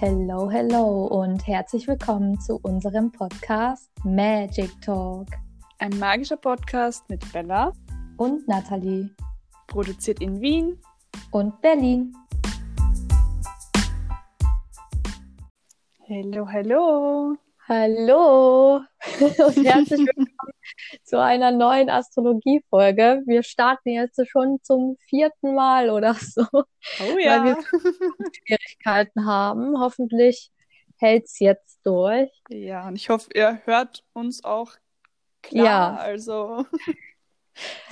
Hello, hello und herzlich willkommen zu unserem Podcast Magic Talk. Ein magischer Podcast mit Bella und Nathalie. Produziert in Wien und Berlin. Hello, hello. Hallo und herzlich willkommen zu einer neuen Astrologie-Folge. Wir starten jetzt schon zum vierten Mal oder so, oh, ja. weil wir Schwierigkeiten haben. Hoffentlich hält es jetzt durch. Ja, und ich hoffe, ihr hört uns auch klar. Ja. Also.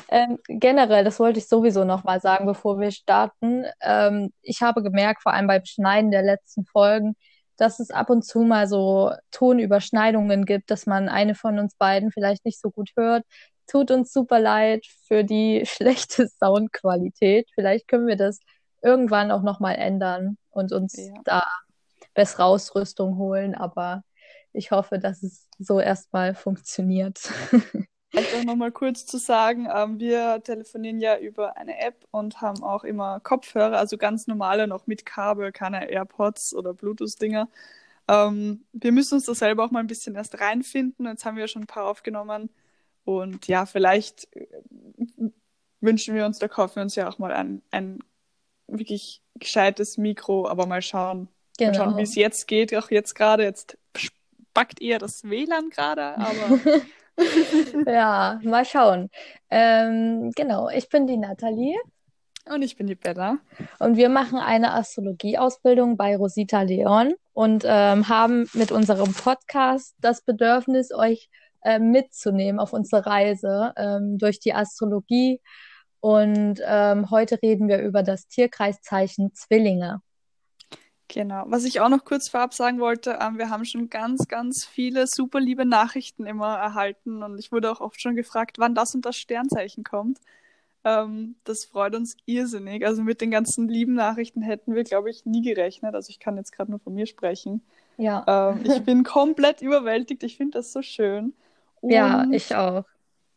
Ähm, generell, das wollte ich sowieso nochmal sagen, bevor wir starten. Ähm, ich habe gemerkt, vor allem beim Schneiden der letzten Folgen, dass es ab und zu mal so Tonüberschneidungen gibt, dass man eine von uns beiden vielleicht nicht so gut hört. Tut uns super leid für die schlechte Soundqualität. Vielleicht können wir das irgendwann auch nochmal ändern und uns ja. da bessere Ausrüstung holen, aber ich hoffe, dass es so erstmal funktioniert. Vielleicht auch nochmal kurz zu sagen, ähm, wir telefonieren ja über eine App und haben auch immer Kopfhörer, also ganz normale noch mit Kabel, keine AirPods oder Bluetooth-Dinger. Ähm, wir müssen uns da selber auch mal ein bisschen erst reinfinden. Jetzt haben wir schon ein paar aufgenommen. Und ja, vielleicht äh, wünschen wir uns, da kaufen wir uns ja auch mal ein, ein wirklich gescheites Mikro, aber mal schauen, genau. mal schauen, genau. wie es jetzt geht. Auch jetzt gerade, jetzt spackt eher das WLAN gerade, aber ja, mal schauen. Ähm, genau, ich bin die Nathalie. Und ich bin die Bella. Und wir machen eine Astrologieausbildung bei Rosita Leon und ähm, haben mit unserem Podcast das Bedürfnis, euch äh, mitzunehmen auf unsere Reise ähm, durch die Astrologie. Und ähm, heute reden wir über das Tierkreiszeichen Zwillinge. Genau. Was ich auch noch kurz vorab sagen wollte, ähm, wir haben schon ganz, ganz viele super liebe Nachrichten immer erhalten und ich wurde auch oft schon gefragt, wann das und das Sternzeichen kommt. Ähm, das freut uns irrsinnig. Also mit den ganzen lieben Nachrichten hätten wir, glaube ich, nie gerechnet. Also ich kann jetzt gerade nur von mir sprechen. Ja. Ähm, ich bin komplett überwältigt. Ich finde das so schön. Und ja, ich auch.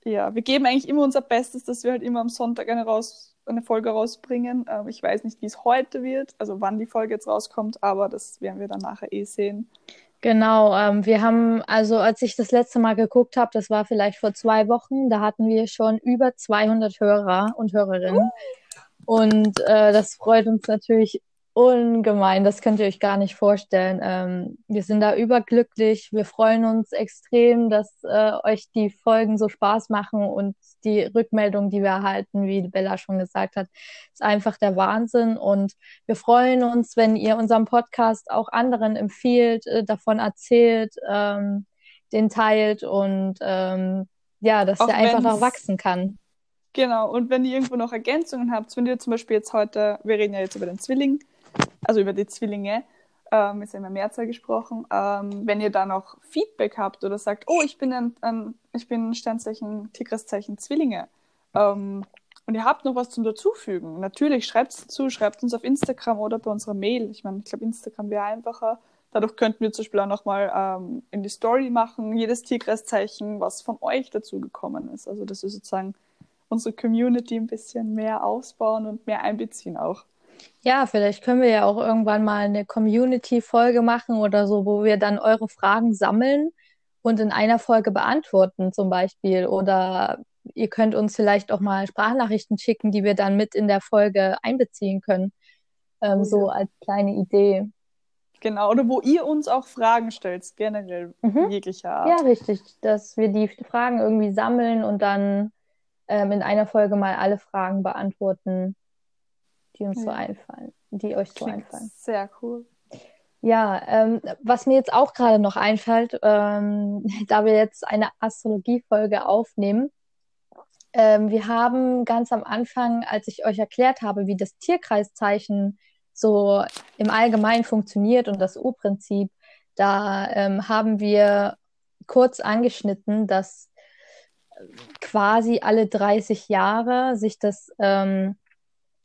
Ja, wir geben eigentlich immer unser Bestes, dass wir halt immer am Sonntag eine raus eine Folge rausbringen. Ähm, ich weiß nicht, wie es heute wird, also wann die Folge jetzt rauskommt, aber das werden wir dann nachher eh sehen. Genau, ähm, wir haben, also als ich das letzte Mal geguckt habe, das war vielleicht vor zwei Wochen, da hatten wir schon über 200 Hörer und Hörerinnen. Uh. Und äh, das freut uns natürlich ungemein. Das könnt ihr euch gar nicht vorstellen. Ähm, wir sind da überglücklich. Wir freuen uns extrem, dass äh, euch die Folgen so Spaß machen und die Rückmeldung, die wir erhalten, wie Bella schon gesagt hat, ist einfach der Wahnsinn. Und wir freuen uns, wenn ihr unseren Podcast auch anderen empfiehlt, äh, davon erzählt, ähm, den teilt und ähm, ja, dass der einfach noch wachsen kann. Genau, und wenn ihr irgendwo noch Ergänzungen habt, wenn ihr zum Beispiel jetzt heute, wir reden ja jetzt über den Zwilling, also über die Zwillinge, ähm, ist ja immer Mehrzahl gesprochen, ähm, wenn ihr da noch Feedback habt oder sagt, oh, ich bin ein, ein ich bin Sternzeichen, Tigreszeichen Zwillinge, ähm, und ihr habt noch was zum Dazufügen, natürlich schreibt es dazu, schreibt uns auf Instagram oder bei unserer Mail. Ich meine, ich glaube, Instagram wäre einfacher. Dadurch könnten wir zum Beispiel auch nochmal ähm, in die Story machen, jedes Tierkreiszeichen, was von euch dazu gekommen ist. Also, dass wir sozusagen unsere Community ein bisschen mehr ausbauen und mehr einbeziehen auch. Ja, vielleicht können wir ja auch irgendwann mal eine Community-Folge machen oder so, wo wir dann eure Fragen sammeln und in einer Folge beantworten zum Beispiel. Oder ihr könnt uns vielleicht auch mal Sprachnachrichten schicken, die wir dann mit in der Folge einbeziehen können. Ähm, oh, so ja. als kleine Idee. Genau, oder wo ihr uns auch Fragen stellt, generell mhm. jeglicher Art. Ja, richtig, dass wir die Fragen irgendwie sammeln und dann ähm, in einer Folge mal alle Fragen beantworten die uns ja. so einfallen, die euch so Klingt einfallen. Sehr cool. Ja, ähm, was mir jetzt auch gerade noch einfällt, ähm, da wir jetzt eine Astrologie-Folge aufnehmen, ähm, wir haben ganz am Anfang, als ich euch erklärt habe, wie das Tierkreiszeichen so im Allgemeinen funktioniert und das U-Prinzip, da ähm, haben wir kurz angeschnitten, dass quasi alle 30 Jahre sich das ähm,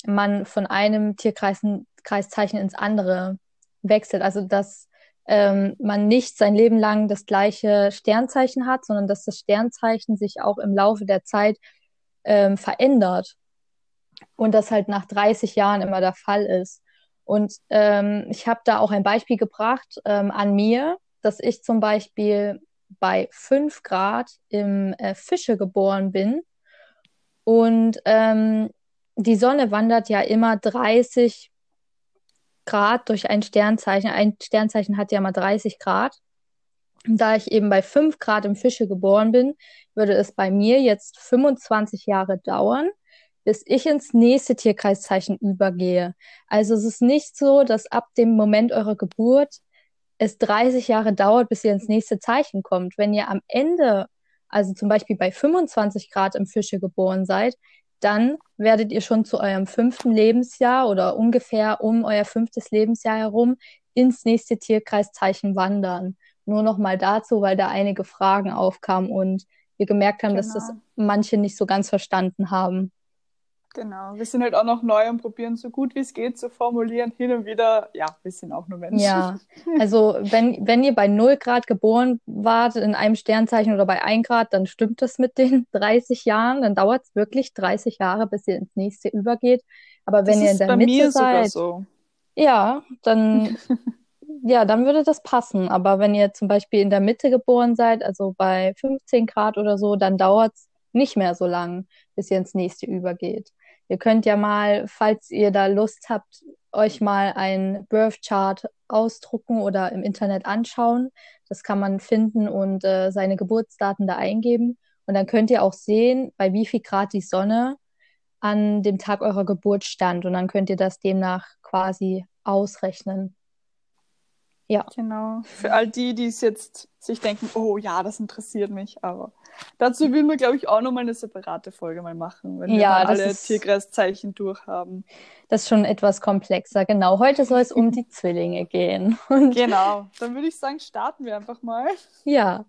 man von einem Tierkreiszeichen ins andere wechselt. Also dass ähm, man nicht sein Leben lang das gleiche Sternzeichen hat, sondern dass das Sternzeichen sich auch im Laufe der Zeit ähm, verändert. Und das halt nach 30 Jahren immer der Fall ist. Und ähm, ich habe da auch ein Beispiel gebracht ähm, an mir, dass ich zum Beispiel bei 5 Grad im äh, Fische geboren bin. Und ähm, die Sonne wandert ja immer 30 Grad durch ein Sternzeichen. Ein Sternzeichen hat ja mal 30 Grad. Da ich eben bei 5 Grad im Fische geboren bin, würde es bei mir jetzt 25 Jahre dauern, bis ich ins nächste Tierkreiszeichen übergehe. Also es ist nicht so, dass ab dem Moment eurer Geburt es 30 Jahre dauert, bis ihr ins nächste Zeichen kommt. Wenn ihr am Ende, also zum Beispiel bei 25 Grad im Fische geboren seid, dann werdet ihr schon zu eurem fünften Lebensjahr oder ungefähr um euer fünftes Lebensjahr herum ins nächste Tierkreiszeichen wandern. Nur noch mal dazu, weil da einige Fragen aufkamen und wir gemerkt haben, genau. dass das genau. manche nicht so ganz verstanden haben. Genau, wir sind halt auch noch neu und probieren so gut wie es geht zu formulieren. Hin und wieder, ja, wir sind auch nur Menschen. Ja, also wenn, wenn ihr bei 0 Grad geboren wart in einem Sternzeichen oder bei 1 Grad, dann stimmt das mit den 30 Jahren. Dann dauert es wirklich 30 Jahre, bis ihr ins nächste übergeht. Aber wenn das ihr in der bei Mitte mir seid, so. ja, dann, ja, dann würde das passen. Aber wenn ihr zum Beispiel in der Mitte geboren seid, also bei 15 Grad oder so, dann dauert es nicht mehr so lang, bis ihr ins nächste übergeht. Ihr könnt ja mal, falls ihr da Lust habt, euch mal ein Birth Chart ausdrucken oder im Internet anschauen. Das kann man finden und äh, seine Geburtsdaten da eingeben. Und dann könnt ihr auch sehen, bei wie viel Grad die Sonne an dem Tag eurer Geburt stand. Und dann könnt ihr das demnach quasi ausrechnen. Ja. Genau. Für all die, die es jetzt sich denken, oh ja, das interessiert mich, aber dazu würden wir, glaube ich, auch nochmal eine separate Folge mal machen, wenn wir ja, alle ist, Tierkreiszeichen durchhaben. Das ist schon etwas komplexer, genau. Heute soll es um die Zwillinge gehen. Und genau, dann würde ich sagen, starten wir einfach mal. Ja.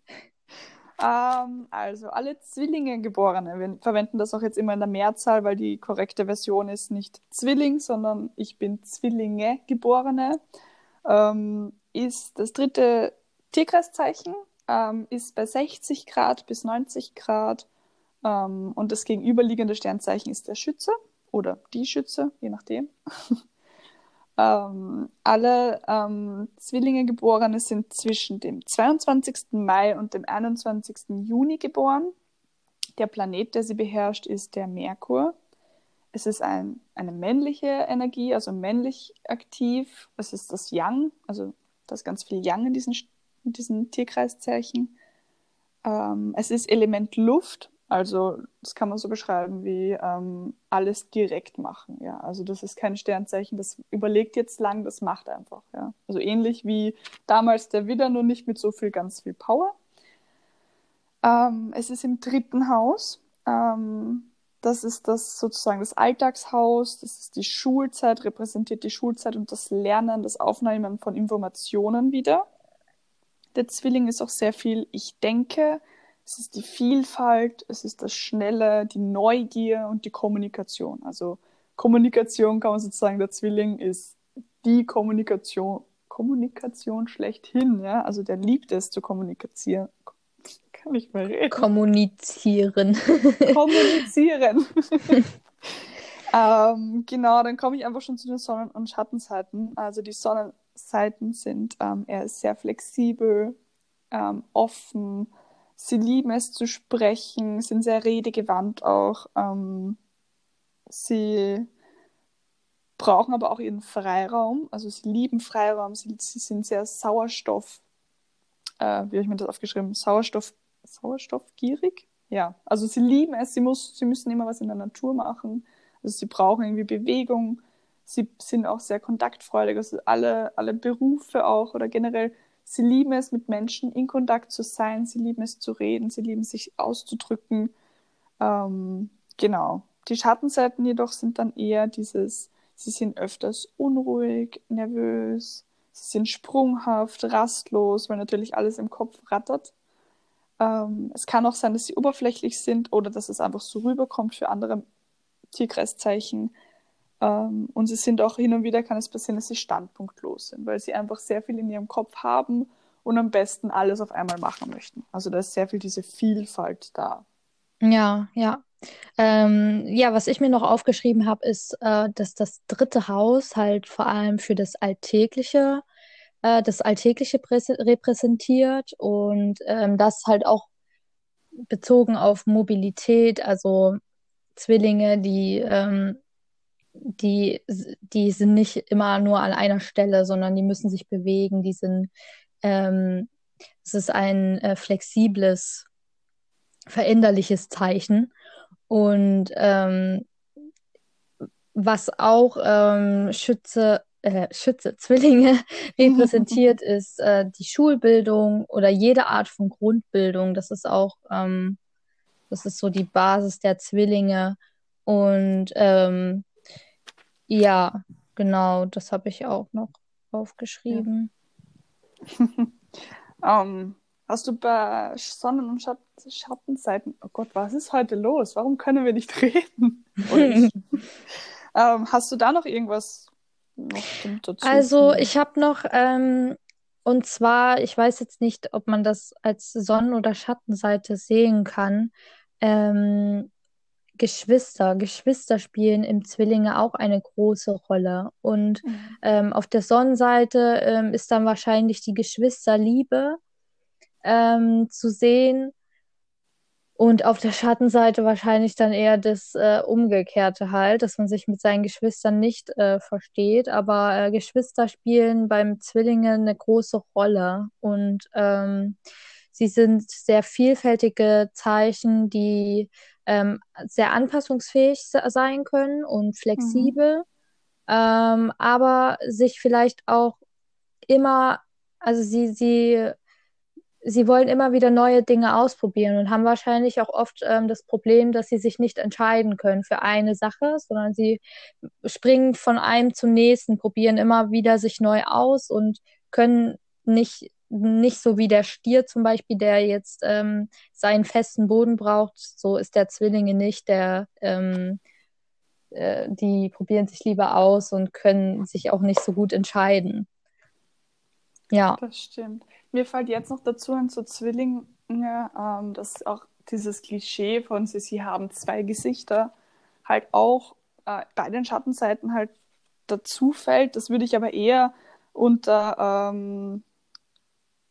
Ähm, also alle Zwillinge Geborene, wir verwenden das auch jetzt immer in der Mehrzahl, weil die korrekte Version ist nicht Zwilling, sondern ich bin Zwillinge Geborene. Ähm, ist das dritte Tierkreiszeichen, ähm, ist bei 60 Grad bis 90 Grad ähm, und das gegenüberliegende Sternzeichen ist der Schütze oder die Schütze, je nachdem. ähm, alle ähm, Zwillinge Geborene sind zwischen dem 22. Mai und dem 21. Juni geboren. Der Planet, der sie beherrscht, ist der Merkur. Es ist ein, eine männliche Energie, also männlich aktiv. Es ist das Yang, also da ist ganz viel Yang in diesen, in diesen Tierkreiszeichen. Ähm, es ist Element Luft, also das kann man so beschreiben wie ähm, alles direkt machen. Ja, also das ist kein Sternzeichen, das überlegt jetzt lang, das macht einfach. Ja, also ähnlich wie damals der Widder, nur nicht mit so viel ganz viel Power. Ähm, es ist im dritten Haus. Ähm, das ist das sozusagen das Alltagshaus, das ist die Schulzeit, repräsentiert die Schulzeit und das Lernen, das Aufnehmen von Informationen wieder. Der Zwilling ist auch sehr viel Ich denke, es ist die Vielfalt, es ist das Schnelle, die Neugier und die Kommunikation. Also Kommunikation kann man sozusagen, der Zwilling ist die Kommunikation, Kommunikation schlechthin, ja. Also der liebt es zu kommunizieren, kann nicht mehr reden. Kommunizieren. Kommunizieren. ähm, genau, dann komme ich einfach schon zu den Sonnen- und Schattenseiten. Also die Sonnenseiten sind, ähm, er ist sehr flexibel, ähm, offen, sie lieben es zu sprechen, sind sehr redegewandt auch. Ähm, sie brauchen aber auch ihren Freiraum, also sie lieben Freiraum, sie, sie sind sehr Sauerstoff, äh, wie habe ich mir das aufgeschrieben, Sauerstoff sauerstoffgierig. Ja, also sie lieben es, sie, muss, sie müssen immer was in der Natur machen. Also sie brauchen irgendwie Bewegung. Sie sind auch sehr kontaktfreudig. Also alle, alle Berufe auch oder generell, sie lieben es, mit Menschen in Kontakt zu sein. Sie lieben es zu reden. Sie lieben sich auszudrücken. Ähm, genau. Die Schattenseiten jedoch sind dann eher dieses, sie sind öfters unruhig, nervös, sie sind sprunghaft, rastlos, weil natürlich alles im Kopf rattert. Ähm, es kann auch sein, dass sie oberflächlich sind oder dass es einfach so rüberkommt für andere Tierkreiszeichen. Ähm, und sie sind auch hin und wieder, kann es passieren, dass sie standpunktlos sind, weil sie einfach sehr viel in ihrem Kopf haben und am besten alles auf einmal machen möchten. Also da ist sehr viel diese Vielfalt da. Ja, ja. Ähm, ja, was ich mir noch aufgeschrieben habe, ist, äh, dass das dritte Haus halt vor allem für das Alltägliche, äh, das Alltägliche repräsentiert und ähm, das halt auch bezogen auf Mobilität, also Zwillinge, die, ähm, die, die sind nicht immer nur an einer Stelle, sondern die müssen sich bewegen, die sind, ähm, es ist ein äh, flexibles, veränderliches Zeichen. Und ähm, was auch ähm, Schütze, äh, Schütze, Zwillinge repräsentiert, ist äh, die Schulbildung oder jede Art von Grundbildung. Das ist auch, ähm, das ist so die Basis der Zwillinge. Und ähm, ja, genau, das habe ich auch noch aufgeschrieben. Ja. um, ähm, Hast du bei Sonnen- und Schatt Schattenseiten, oh Gott, was ist heute los? Warum können wir nicht reden? ähm, hast du da noch irgendwas noch dazu? Also ich habe noch, ähm, und zwar, ich weiß jetzt nicht, ob man das als Sonnen- oder Schattenseite sehen kann. Ähm, Geschwister, Geschwister spielen im Zwillinge auch eine große Rolle. Und mhm. ähm, auf der Sonnenseite ähm, ist dann wahrscheinlich die Geschwisterliebe ähm, zu sehen. Und auf der Schattenseite wahrscheinlich dann eher das äh, Umgekehrte halt, dass man sich mit seinen Geschwistern nicht äh, versteht. Aber äh, Geschwister spielen beim Zwillingen eine große Rolle. Und ähm, sie sind sehr vielfältige Zeichen, die ähm, sehr anpassungsfähig sein können und flexibel, mhm. ähm, aber sich vielleicht auch immer, also sie, sie sie wollen immer wieder neue Dinge ausprobieren und haben wahrscheinlich auch oft ähm, das Problem, dass sie sich nicht entscheiden können für eine Sache, sondern sie springen von einem zum nächsten, probieren immer wieder sich neu aus und können nicht nicht so wie der Stier zum Beispiel, der jetzt ähm, seinen festen Boden braucht. So ist der Zwillinge nicht, der ähm, äh, die probieren sich lieber aus und können sich auch nicht so gut entscheiden. Ja. Das stimmt. Mir fällt jetzt noch dazu ein so Zwillinge, ähm, dass auch dieses Klischee von sie, sie haben zwei Gesichter halt auch äh, bei den Schattenseiten halt dazu fällt. Das würde ich aber eher unter ähm,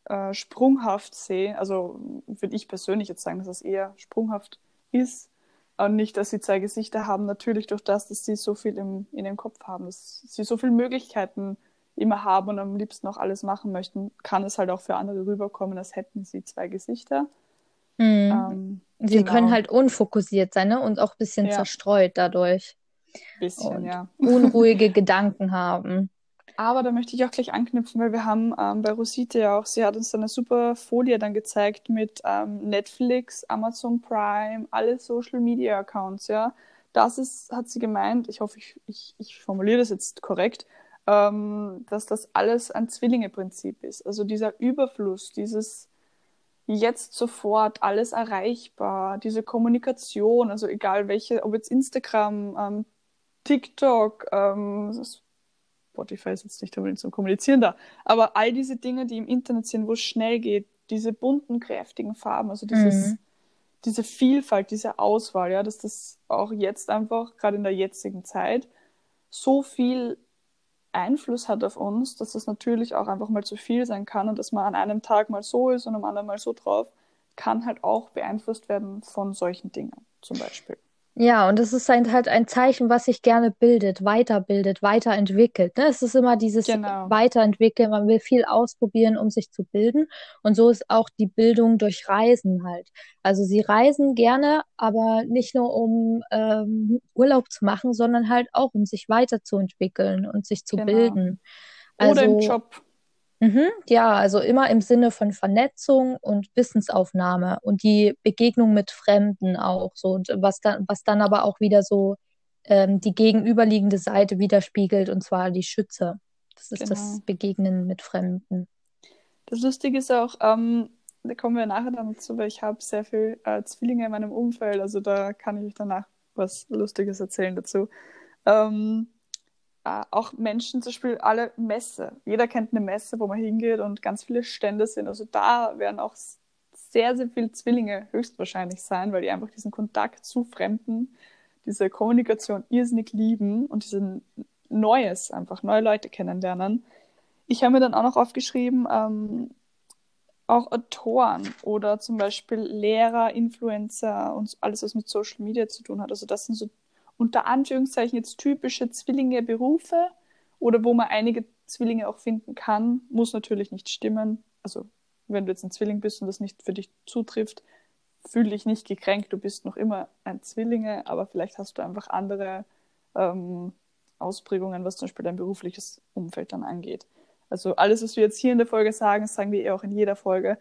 äh, sprunghaft sehen. Also würde ich persönlich jetzt sagen, dass es eher sprunghaft ist. Und nicht, dass sie zwei Gesichter haben, natürlich durch das, dass sie so viel im, in ihrem Kopf haben, dass sie so viele Möglichkeiten haben immer haben und am liebsten auch alles machen möchten, kann es halt auch für andere rüberkommen, als hätten sie zwei Gesichter. Mhm. Ähm, sie genau. können halt unfokussiert sein ne? und auch ein bisschen ja. zerstreut dadurch. Bisschen, und ja. Unruhige Gedanken haben. Aber da möchte ich auch gleich anknüpfen, weil wir haben ähm, bei Rosite ja auch, sie hat uns eine super Folie dann gezeigt mit ähm, Netflix, Amazon Prime, alle Social Media Accounts, ja. Das ist, hat sie gemeint, ich hoffe, ich, ich, ich formuliere das jetzt korrekt, ähm, dass das alles ein Zwillinge-Prinzip ist. Also dieser Überfluss, dieses jetzt sofort alles erreichbar, diese Kommunikation, also egal welche, ob jetzt Instagram, ähm, TikTok, ähm, Spotify ist jetzt nicht unbedingt zum Kommunizieren da, aber all diese Dinge, die im Internet sind, wo es schnell geht, diese bunten, kräftigen Farben, also dieses, mhm. diese Vielfalt, diese Auswahl, ja, dass das auch jetzt einfach, gerade in der jetzigen Zeit, so viel Einfluss hat auf uns, dass das natürlich auch einfach mal zu viel sein kann und dass man an einem Tag mal so ist und am anderen mal so drauf, kann halt auch beeinflusst werden von solchen Dingen zum Beispiel. Ja, und das ist halt ein Zeichen, was sich gerne bildet, weiterbildet, weiterentwickelt. Ne? Es ist immer dieses genau. Weiterentwickeln. Man will viel ausprobieren, um sich zu bilden. Und so ist auch die Bildung durch Reisen halt. Also sie reisen gerne, aber nicht nur um ähm, Urlaub zu machen, sondern halt auch, um sich weiterzuentwickeln und sich zu genau. bilden. Also, Oder im also Job. Mhm, ja, also immer im Sinne von Vernetzung und Wissensaufnahme und die Begegnung mit Fremden auch so und was dann, was dann aber auch wieder so ähm, die gegenüberliegende Seite widerspiegelt und zwar die Schütze. Das ist genau. das Begegnen mit Fremden. Das Lustige ist auch, ähm, da kommen wir nachher dann dazu, weil ich habe sehr viel äh, Zwillinge in meinem Umfeld, also da kann ich euch danach was Lustiges erzählen dazu. Ähm, äh, auch Menschen, zum Beispiel alle Messe. Jeder kennt eine Messe, wo man hingeht und ganz viele Stände sind. Also da werden auch sehr, sehr viele Zwillinge höchstwahrscheinlich sein, weil die einfach diesen Kontakt zu Fremden, diese Kommunikation irrsinnig lieben und diesen Neues, einfach neue Leute kennenlernen. Ich habe mir dann auch noch aufgeschrieben, ähm, auch Autoren oder zum Beispiel Lehrer, Influencer und alles, was mit Social Media zu tun hat. Also das sind so unter Anführungszeichen jetzt typische Zwillinge Berufe oder wo man einige Zwillinge auch finden kann, muss natürlich nicht stimmen. Also wenn du jetzt ein Zwilling bist und das nicht für dich zutrifft, fühle dich nicht gekränkt, du bist noch immer ein Zwillinge, aber vielleicht hast du einfach andere ähm, Ausprägungen, was zum Beispiel dein berufliches Umfeld dann angeht. Also alles, was wir jetzt hier in der Folge sagen, sagen wir eh auch in jeder Folge.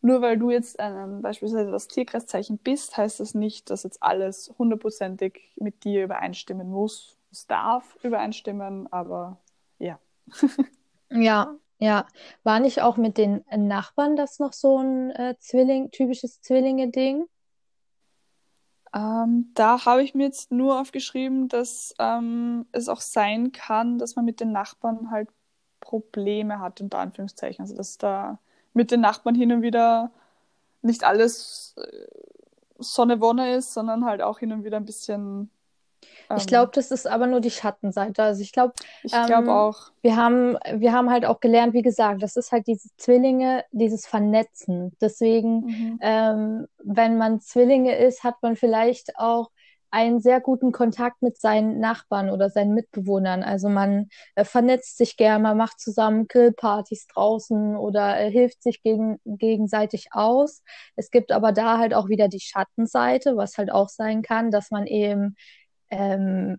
Nur weil du jetzt ähm, beispielsweise das Tierkreiszeichen bist, heißt das nicht, dass jetzt alles hundertprozentig mit dir übereinstimmen muss. Es darf übereinstimmen, aber ja. ja, ja. War nicht auch mit den Nachbarn das noch so ein äh, Zwilling, typisches Zwillinge-Ding? Ähm, da habe ich mir jetzt nur aufgeschrieben, dass ähm, es auch sein kann, dass man mit den Nachbarn halt Probleme hat, unter Anführungszeichen. Also dass da mit den Nachbarn hin und wieder nicht alles äh, Sonne-Wonne ist, sondern halt auch hin und wieder ein bisschen. Ähm, ich glaube, das ist aber nur die Schattenseite. Also ich glaube, ich glaube ähm, auch. Wir haben, wir haben halt auch gelernt, wie gesagt, das ist halt diese Zwillinge, dieses Vernetzen. Deswegen, mhm. ähm, wenn man Zwillinge ist, hat man vielleicht auch einen sehr guten Kontakt mit seinen Nachbarn oder seinen Mitbewohnern. Also man äh, vernetzt sich gern, man macht zusammen Grillpartys draußen oder äh, hilft sich gegen, gegenseitig aus. Es gibt aber da halt auch wieder die Schattenseite, was halt auch sein kann, dass man eben ähm,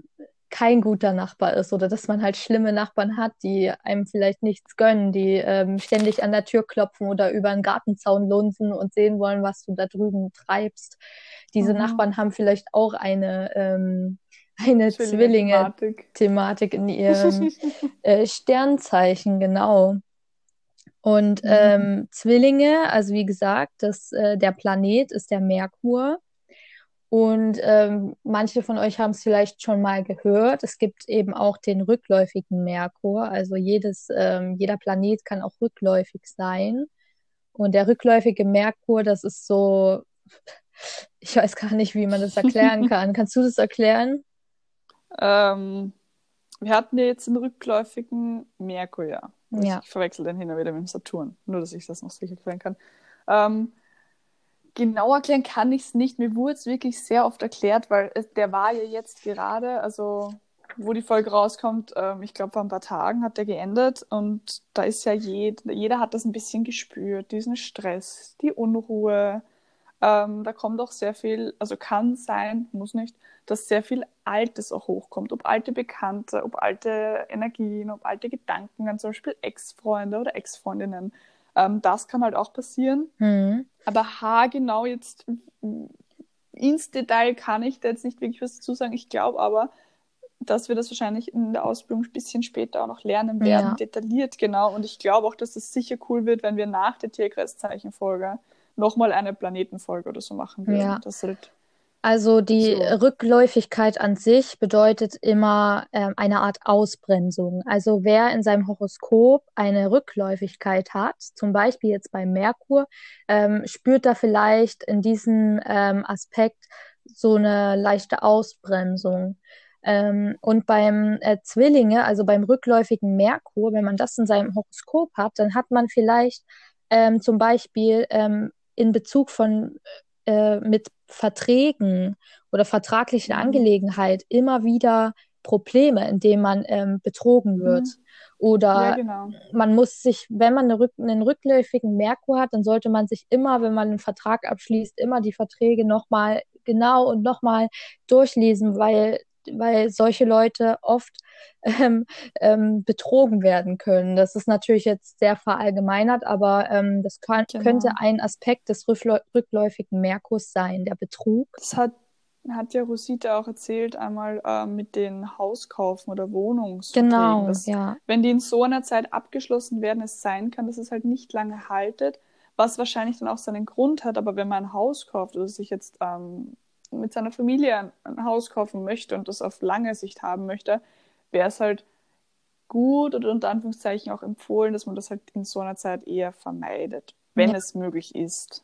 kein guter Nachbar ist oder dass man halt schlimme Nachbarn hat, die einem vielleicht nichts gönnen, die ähm, ständig an der Tür klopfen oder über einen Gartenzaun lunsen und sehen wollen, was du da drüben treibst. Diese mhm. Nachbarn haben vielleicht auch eine, ähm, eine Zwillinge-Thematik in ihrem äh, Sternzeichen, genau. Und mhm. ähm, Zwillinge, also wie gesagt, das, äh, der Planet ist der Merkur. Und ähm, manche von euch haben es vielleicht schon mal gehört. Es gibt eben auch den rückläufigen Merkur. Also jedes, ähm, jeder Planet kann auch rückläufig sein. Und der rückläufige Merkur, das ist so, ich weiß gar nicht, wie man das erklären kann. Kannst du das erklären? Ähm, wir hatten ja jetzt den rückläufigen Merkur, ja. ja. Ich verwechsel den hin und wieder mit dem Saturn. Nur, dass ich das noch sicher erklären kann. Genau erklären kann ich es nicht. Mir wurde es wirklich sehr oft erklärt, weil es, der war ja jetzt gerade, also wo die Folge rauskommt, ähm, ich glaube vor ein paar Tagen hat der geendet und da ist ja jed, jeder hat das ein bisschen gespürt, diesen Stress, die Unruhe. Ähm, da kommt auch sehr viel, also kann sein, muss nicht, dass sehr viel Altes auch hochkommt, ob alte Bekannte, ob alte Energien, ob alte Gedanken an zum Beispiel Ex-Freunde oder Ex-Freundinnen. Ähm, das kann halt auch passieren. Mhm. Aber haargenau jetzt ins Detail kann ich da jetzt nicht wirklich was dazu sagen. Ich glaube aber, dass wir das wahrscheinlich in der Ausbildung ein bisschen später auch noch lernen werden, ja. detailliert genau. Und ich glaube auch, dass es sicher cool wird, wenn wir nach der Tierkreiszeichenfolge nochmal eine Planetenfolge oder so machen würden. Ja. Das halt also die so. Rückläufigkeit an sich bedeutet immer ähm, eine Art Ausbremsung. Also wer in seinem Horoskop eine Rückläufigkeit hat, zum Beispiel jetzt bei Merkur, ähm, spürt da vielleicht in diesem ähm, Aspekt so eine leichte Ausbremsung. Ähm, und beim äh, Zwillinge, also beim rückläufigen Merkur, wenn man das in seinem Horoskop hat, dann hat man vielleicht ähm, zum Beispiel ähm, in Bezug von äh, mit Verträgen oder vertraglichen mhm. Angelegenheit immer wieder Probleme, indem man ähm, betrogen mhm. wird. Mhm. Oder ja, genau. man muss sich, wenn man eine Rück einen rückläufigen Merkur hat, dann sollte man sich immer, wenn man einen Vertrag abschließt, immer die Verträge nochmal genau und nochmal durchlesen, weil weil solche Leute oft ähm, ähm, betrogen werden können. Das ist natürlich jetzt sehr verallgemeinert, aber ähm, das kann, genau. könnte ein Aspekt des rückläufigen Merkurs sein, der Betrug. Das hat, hat ja Rosita auch erzählt, einmal äh, mit den Hauskaufen oder Wohnungsverträgen. Genau, dass, ja. Wenn die in so einer Zeit abgeschlossen werden, es sein kann, dass es halt nicht lange haltet, was wahrscheinlich dann auch seinen Grund hat, aber wenn man ein Haus kauft oder sich jetzt ähm, mit seiner Familie ein Haus kaufen möchte und das auf lange Sicht haben möchte, wäre es halt gut oder unter Anführungszeichen auch empfohlen, dass man das halt in so einer Zeit eher vermeidet, wenn ja. es möglich ist.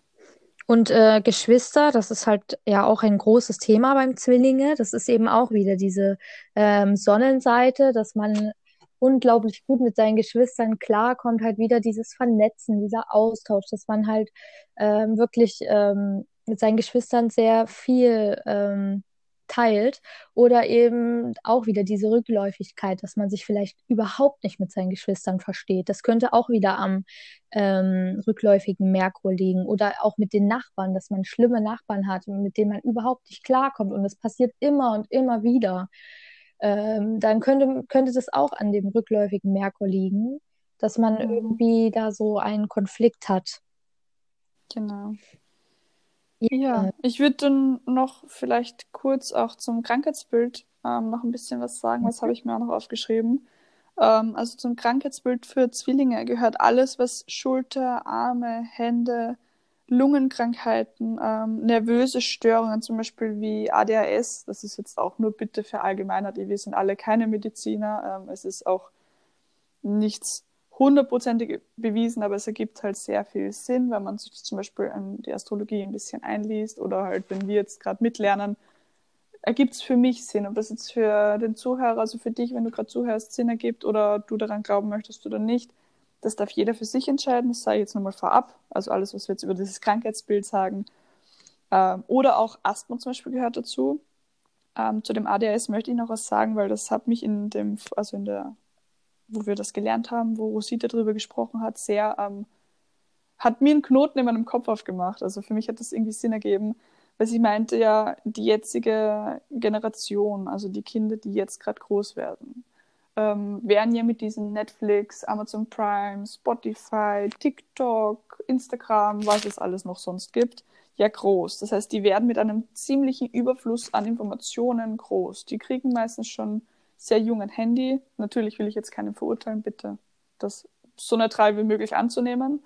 Und äh, Geschwister, das ist halt ja auch ein großes Thema beim Zwillinge. Das ist eben auch wieder diese ähm, Sonnenseite, dass man unglaublich gut mit seinen Geschwistern klarkommt, halt wieder dieses Vernetzen, dieser Austausch, dass man halt ähm, wirklich ähm, mit seinen Geschwistern sehr viel ähm, teilt oder eben auch wieder diese Rückläufigkeit, dass man sich vielleicht überhaupt nicht mit seinen Geschwistern versteht. Das könnte auch wieder am ähm, rückläufigen Merkur liegen oder auch mit den Nachbarn, dass man schlimme Nachbarn hat, mit denen man überhaupt nicht klarkommt und das passiert immer und immer wieder. Ähm, dann könnte, könnte das auch an dem rückläufigen Merkur liegen, dass man mhm. irgendwie da so einen Konflikt hat. Genau. Ja, ich würde dann noch vielleicht kurz auch zum Krankheitsbild ähm, noch ein bisschen was sagen. Was habe ich mir auch noch aufgeschrieben? Ähm, also zum Krankheitsbild für Zwillinge gehört alles, was Schulter, Arme, Hände, Lungenkrankheiten, ähm, nervöse Störungen, zum Beispiel wie ADHS. Das ist jetzt auch nur bitte verallgemeinert. Wir sind alle keine Mediziner. Ähm, es ist auch nichts hundertprozentig bewiesen, aber es ergibt halt sehr viel Sinn, wenn man sich zum Beispiel in die Astrologie ein bisschen einliest oder halt, wenn wir jetzt gerade mitlernen, ergibt es für mich Sinn. Ob das jetzt für den Zuhörer, also für dich, wenn du gerade zuhörst, Sinn ergibt oder du daran glauben möchtest oder nicht, das darf jeder für sich entscheiden. Das sage ich jetzt nochmal vorab. Also alles, was wir jetzt über dieses Krankheitsbild sagen. Ähm, oder auch Asthma zum Beispiel gehört dazu. Ähm, zu dem ADHS möchte ich noch was sagen, weil das hat mich in dem, also in der wo wir das gelernt haben, wo Rosita darüber gesprochen hat, sehr, ähm, hat mir einen Knoten in meinem Kopf aufgemacht. Also für mich hat das irgendwie Sinn ergeben, weil sie meinte ja, die jetzige Generation, also die Kinder, die jetzt gerade groß werden, ähm, werden ja mit diesen Netflix, Amazon Prime, Spotify, TikTok, Instagram, was es alles noch sonst gibt, ja groß. Das heißt, die werden mit einem ziemlichen Überfluss an Informationen groß. Die kriegen meistens schon sehr jungen Handy. Natürlich will ich jetzt keinen verurteilen, bitte das so neutral wie möglich anzunehmen.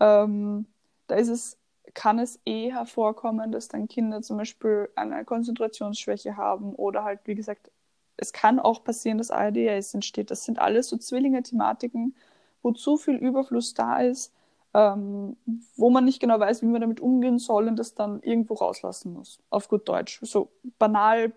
Ähm, da ist es, kann es eher vorkommen, dass dann Kinder zum Beispiel eine Konzentrationsschwäche haben oder halt, wie gesagt, es kann auch passieren, dass ADHS entsteht. Das sind alles so Zwillinge-Thematiken, wo zu viel Überfluss da ist, ähm, wo man nicht genau weiß, wie man damit umgehen soll und das dann irgendwo rauslassen muss. Auf gut Deutsch. So banal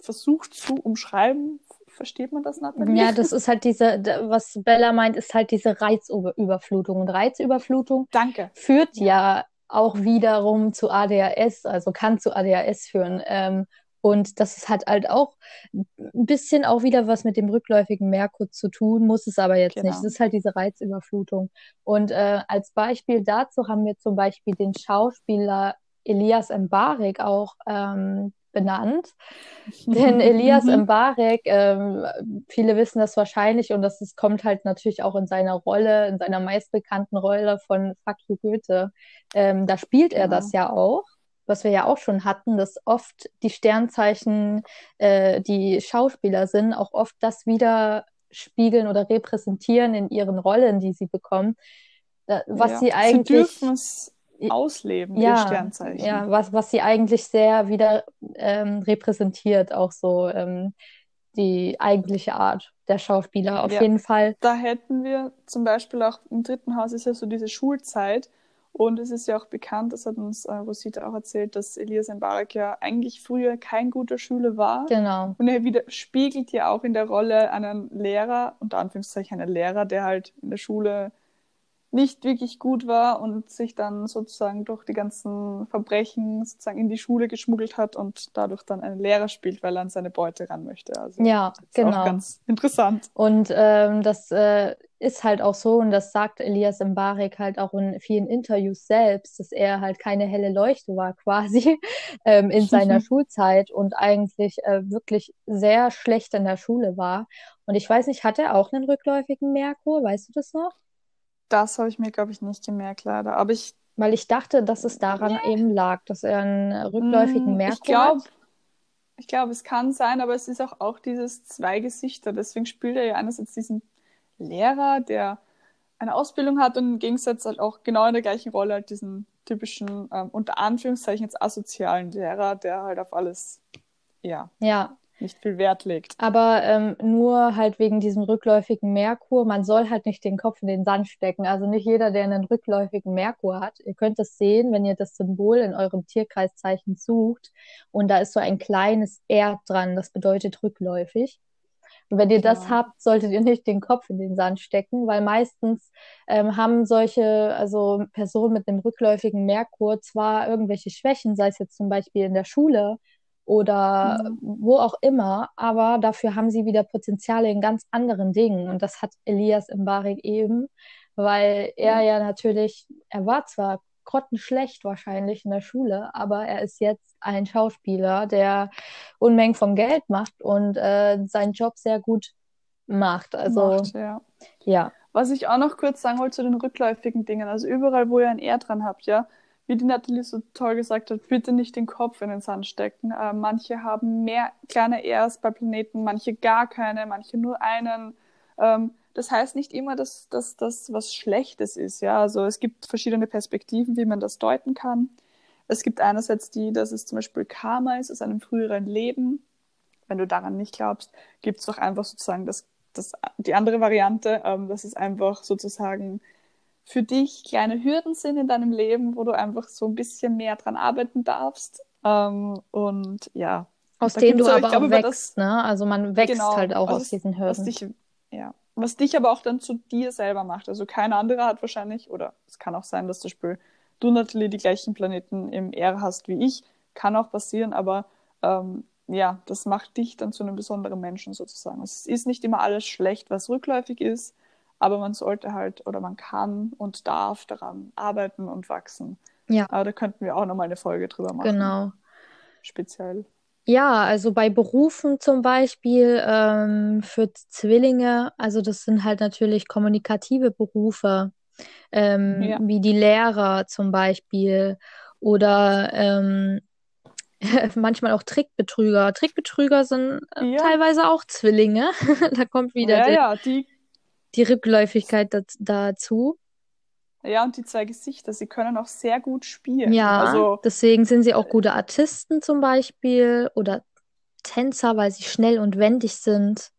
versucht zu umschreiben, Versteht man das, Nathalie? Ja, das ist halt diese, was Bella meint, ist halt diese Reizüberflutung. Und Reizüberflutung Danke. führt ja. ja auch wiederum zu ADHS, also kann zu ADHS führen. Ähm, und das hat halt auch ein bisschen auch wieder was mit dem rückläufigen Merkur zu tun, muss es aber jetzt genau. nicht. Das ist halt diese Reizüberflutung. Und äh, als Beispiel dazu haben wir zum Beispiel den Schauspieler Elias Mbarek auch ähm, benannt. Denn Elias mhm. Mbarek, ähm, viele wissen das wahrscheinlich und das ist, kommt halt natürlich auch in seiner Rolle, in seiner meistbekannten Rolle von Fuck you Goethe. Ähm, da spielt er genau. das ja auch was wir ja auch schon hatten, dass oft die Sternzeichen, äh, die Schauspieler sind, auch oft das wieder spiegeln oder repräsentieren in ihren Rollen, die sie bekommen. Was ja, sie eigentlich. Sie ausleben, ja, ihr Sternzeichen. Ja, was, was sie eigentlich sehr wieder ähm, repräsentiert, auch so ähm, die eigentliche Art der Schauspieler auf ja. jeden Fall. Da hätten wir zum Beispiel auch im dritten Haus ist ja so diese Schulzeit. Und es ist ja auch bekannt, das hat uns äh, Rosita auch erzählt, dass Elias Mbarek ja eigentlich früher kein guter Schüler war. Genau. Und er wieder spiegelt ja auch in der Rolle einen Lehrer, unter Anführungszeichen einen Lehrer, der halt in der Schule nicht wirklich gut war und sich dann sozusagen durch die ganzen Verbrechen sozusagen in die Schule geschmuggelt hat und dadurch dann einen Lehrer spielt, weil er an seine Beute ran möchte. Also ja, genau. Auch ganz interessant. Und ähm, das äh, ist halt auch so und das sagt Elias Mbarek halt auch in vielen Interviews selbst, dass er halt keine helle Leuchte war quasi ähm, in seiner Schulzeit und eigentlich äh, wirklich sehr schlecht in der Schule war. Und ich weiß nicht, hat er auch einen rückläufigen Merkur? Weißt du das noch? Das habe ich mir, glaube ich, nicht gemerkt, leider. Aber ich. Weil ich dachte, dass es daran yeah. eben lag, dass er einen rückläufigen mm, Merkur ich glaub, hat. Ich glaube, es kann sein, aber es ist auch, auch dieses zwei Gesichter. Deswegen spielt er ja einerseits diesen Lehrer, der eine Ausbildung hat und im Gegensatz halt auch genau in der gleichen Rolle halt diesen typischen, ähm, unter Anführungszeichen jetzt asozialen Lehrer, der halt auf alles, ja. Ja, nicht viel Wert legt. Aber ähm, nur halt wegen diesem rückläufigen Merkur. Man soll halt nicht den Kopf in den Sand stecken. Also nicht jeder, der einen rückläufigen Merkur hat. Ihr könnt es sehen, wenn ihr das Symbol in eurem Tierkreiszeichen sucht. Und da ist so ein kleines R dran. Das bedeutet rückläufig. Und wenn ihr das Ja. habt, solltet ihr nicht den Kopf in den Sand stecken, weil meistens ähm, haben solche, also Personen mit einem rückläufigen Merkur zwar irgendwelche Schwächen, sei es jetzt zum Beispiel in der Schule oder Mhm. wo auch immer, aber dafür haben sie wieder Potenziale in ganz anderen Dingen. Und das hat Elias Mbarek eben, weil er ja natürlich, er war zwar grottenschlecht wahrscheinlich in der Schule, aber er ist jetzt ein Schauspieler, der Unmengen von Geld macht und äh, seinen Job sehr gut macht. Also Macht, ja. ja, Was ich auch noch kurz sagen wollte zu den rückläufigen Dingen, also überall, wo ihr ein R dran habt, ja, wie die Nathalie so toll gesagt hat, bitte nicht den Kopf in den Sand stecken. Äh, manche haben mehr kleine Rs bei Planeten, manche gar keine, manche nur einen. Ähm, das heißt nicht immer, dass das was Schlechtes ist, ja. Also es gibt verschiedene Perspektiven, wie man das deuten kann. Es gibt einerseits die, dass es zum Beispiel Karma ist aus einem früheren Leben. Wenn du daran nicht glaubst, gibt es doch einfach sozusagen das, das, die andere Variante, ähm, dass es einfach sozusagen für dich kleine Hürden sind in deinem Leben, wo du einfach so ein bisschen mehr dran arbeiten darfst. Ähm, und ja, aus denen du aber- auch über wächst, ne? Also man wächst Genau, halt auch was aus es- diesen was Hürden. dich, ja, was dich aber auch dann zu dir selber macht. Also kein anderer hat wahrscheinlich, oder es kann auch sein, dass zum Beispiel du, Natalie, die gleichen Planeten im R hast wie ich. Kann auch passieren, aber ähm, ja, das macht dich dann zu einem besonderen Menschen sozusagen. Es ist nicht immer alles schlecht, was rückläufig ist, aber man sollte halt oder man kann und darf daran arbeiten und wachsen. Ja. Aber da könnten wir auch nochmal eine Folge drüber machen. Genau. Speziell. Ja, also bei Berufen zum Beispiel ähm, für Zwillinge, also das sind halt natürlich kommunikative Berufe, ähm, Ja. wie die Lehrer zum Beispiel oder ähm, manchmal auch Trickbetrüger. Trickbetrüger sind äh, Ja. teilweise auch Zwillinge. Da kommt wieder Ja, der, ja, die, die Rückläufigkeit daz- dazu. ja, und die zwei Gesichter, sie können auch sehr gut spielen. Ja, Also, deswegen sind sie auch gute Artisten zum Beispiel oder Tänzer, weil sie schnell und wendig sind.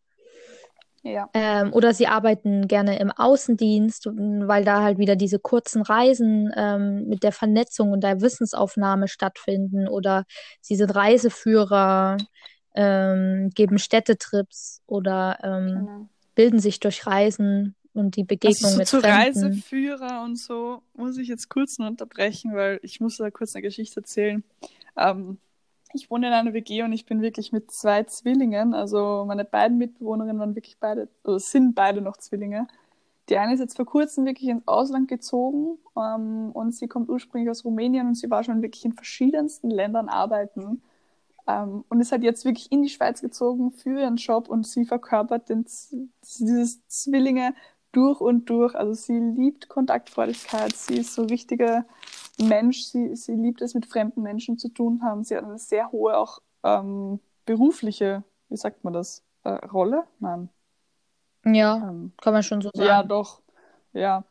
ja. Ähm, oder sie arbeiten gerne im Außendienst, weil da halt wieder diese kurzen Reisen ähm, mit der Vernetzung und der Wissensaufnahme stattfinden. Oder sie sind Reiseführer, ähm, geben Städtetrips oder ähm, Genau. Bilden sich durch Reisen und die Begegnung Also mit so zu Fremden. Reiseführer und so muss ich jetzt kurz nur unterbrechen, weil ich muss da kurz eine Geschichte erzählen. Ähm, ich wohne in einer WG und ich bin wirklich mit zwei Zwillingen, also meine beiden Mitbewohnerinnen waren wirklich beide, oder sind beide noch Zwillinge. Die eine ist jetzt vor kurzem wirklich ins Ausland gezogen ähm, und sie kommt ursprünglich aus Rumänien und sie war schon wirklich in verschiedensten Ländern arbeiten ähm, und ist halt jetzt wirklich in die Schweiz gezogen für ihren Job und sie verkörpert den, dieses Zwillinge durch und durch. Also sie liebt Kontaktfreudigkeit, sie ist so ein richtiger Mensch, sie, sie liebt es, mit fremden Menschen zu tun haben. Sie hat eine sehr hohe auch ähm, berufliche, wie sagt man das, äh, Rolle? Nein. Ja, Ähm, kann man schon so ja, sagen. doch. Ja.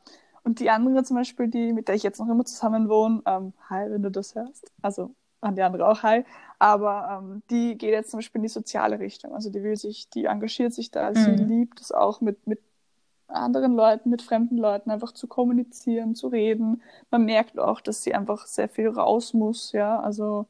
Und die andere zum Beispiel, die, mit der ich jetzt noch immer zusammen wohne, ähm, hi, wenn du das hörst. Also an die andere auch hi. Aber ähm, die geht jetzt zum Beispiel in die soziale Richtung. Also die will sich, die engagiert sich da. Sie Mhm. liebt es auch mit, mit anderen Leuten, mit fremden Leuten einfach zu kommunizieren, zu reden. Man merkt auch, dass sie einfach sehr viel raus muss, ja. Also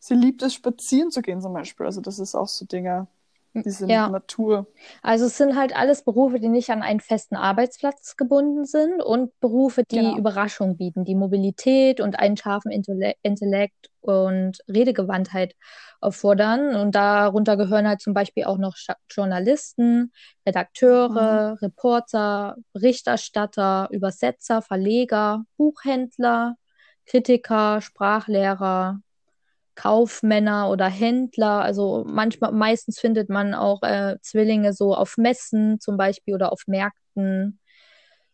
sie liebt es, spazieren zu gehen zum Beispiel. Also das ist auch so Dinge, diese Ja. Natur. Also es sind halt alles Berufe, die nicht an einen festen Arbeitsplatz gebunden sind und Berufe, die Genau. Überraschung bieten, die Mobilität und einen scharfen Intelle- Intellekt und Redegewandtheit erfordern. Und darunter gehören halt zum Beispiel auch noch Journalisten, Redakteure, Reporter, Berichterstatter, Übersetzer, Verleger, Buchhändler, Kritiker, Sprachlehrer, Kaufmänner oder Händler. Also manchmal, meistens findet man auch äh, Zwillinge so auf Messen zum Beispiel oder auf Märkten,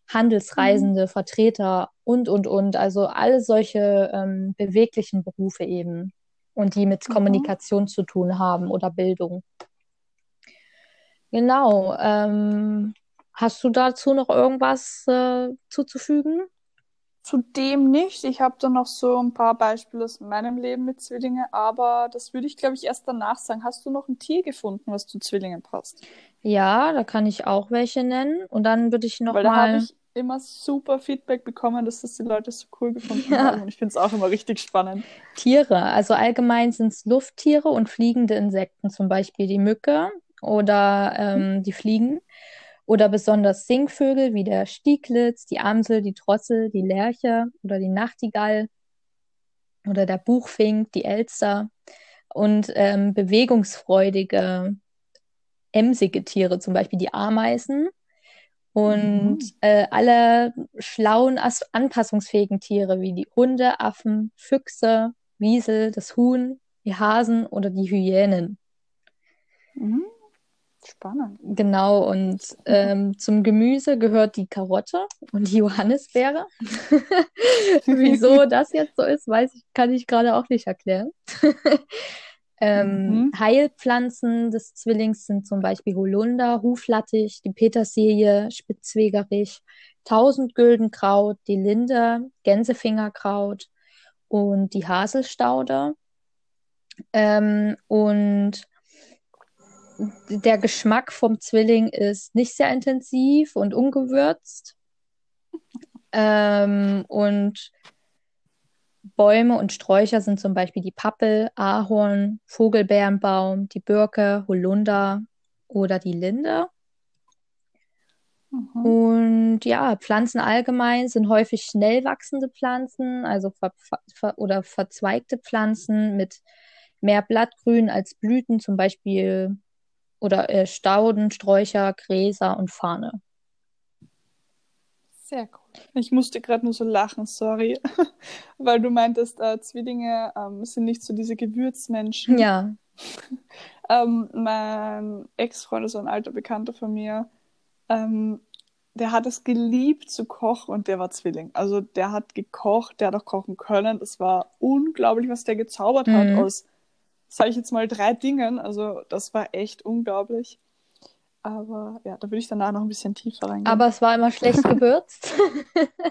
Handelsreisende, Vertreter und, und, und. Also alle solche ähm, beweglichen Berufe eben und die mit Mhm. Kommunikation zu tun haben oder Bildung. Genau. Ähm, hast du dazu noch irgendwas äh, zuzufügen? Zudem nicht. Ich habe da noch so ein paar Beispiele aus meinem Leben mit Zwillingen, aber das würde ich, glaube ich, erst danach sagen. Hast du noch ein Tier gefunden, was zu Zwillingen passt? Ja, da kann ich auch welche nennen. Und dann würde ich noch Weil da habe mal. ich immer super Feedback bekommen, dass das die Leute so cool gefunden Ja. haben. Und ich finde es auch immer richtig spannend. Tiere. Also allgemein sind es Lufttiere und fliegende Insekten, zum Beispiel die Mücke oder ähm, die Fliegen. Oder besonders Singvögel wie der Stieglitz, die Amsel, die Drossel, die Lerche oder die Nachtigall oder der Buchfink, die Elster. Und ähm, bewegungsfreudige, emsige Tiere, zum Beispiel die Ameisen. Und Mhm. äh, alle schlauen, as- anpassungsfähigen Tiere wie die Hunde, Affen, Füchse, Wiesel, das Huhn, die Hasen oder die Hyänen. Mhm. Spannend. Genau, und ähm, zum Gemüse gehört die Karotte und die Johannisbeere. Wieso das jetzt so ist, weiß ich, kann ich gerade auch nicht erklären. Ähm, Mhm. Heilpflanzen des Zwillings sind zum Beispiel Holunder, Huflattich, die Petersilie, Spitzwegerich, Tausendgüldenkraut, die Linde, Gänsefingerkraut und die Haselstaude. Ähm, und der Geschmack vom Zwilling ist nicht sehr intensiv und ungewürzt. Ähm, und Bäume und Sträucher sind zum Beispiel die Pappel, Ahorn, Vogelbeerenbaum, die Birke, Holunder oder die Linde. Mhm. Und ja, Pflanzen allgemein sind häufig schnell wachsende Pflanzen, also ver ver oder verzweigte Pflanzen mit mehr Blattgrün als Blüten, zum Beispiel oder äh, Stauden, Sträucher, Gräser und Farne. Sehr cool. Ich musste gerade nur so lachen, sorry. Weil du meintest, äh, Zwillinge ähm, sind nicht so diese Gewürzmenschen. Ja, Ähm, mein Ex-Freund ist so ein alter Bekannter von mir. Ähm, der hat es geliebt zu kochen und der war Zwilling. Also der hat gekocht, der hat auch kochen können. Das war unglaublich, was der gezaubert hat Mhm. aus, sage ich jetzt mal, drei Dingen. Also das war echt unglaublich. Aber ja, da würde ich danach noch ein bisschen tiefer reingehen. aber es war immer schlecht gewürzt.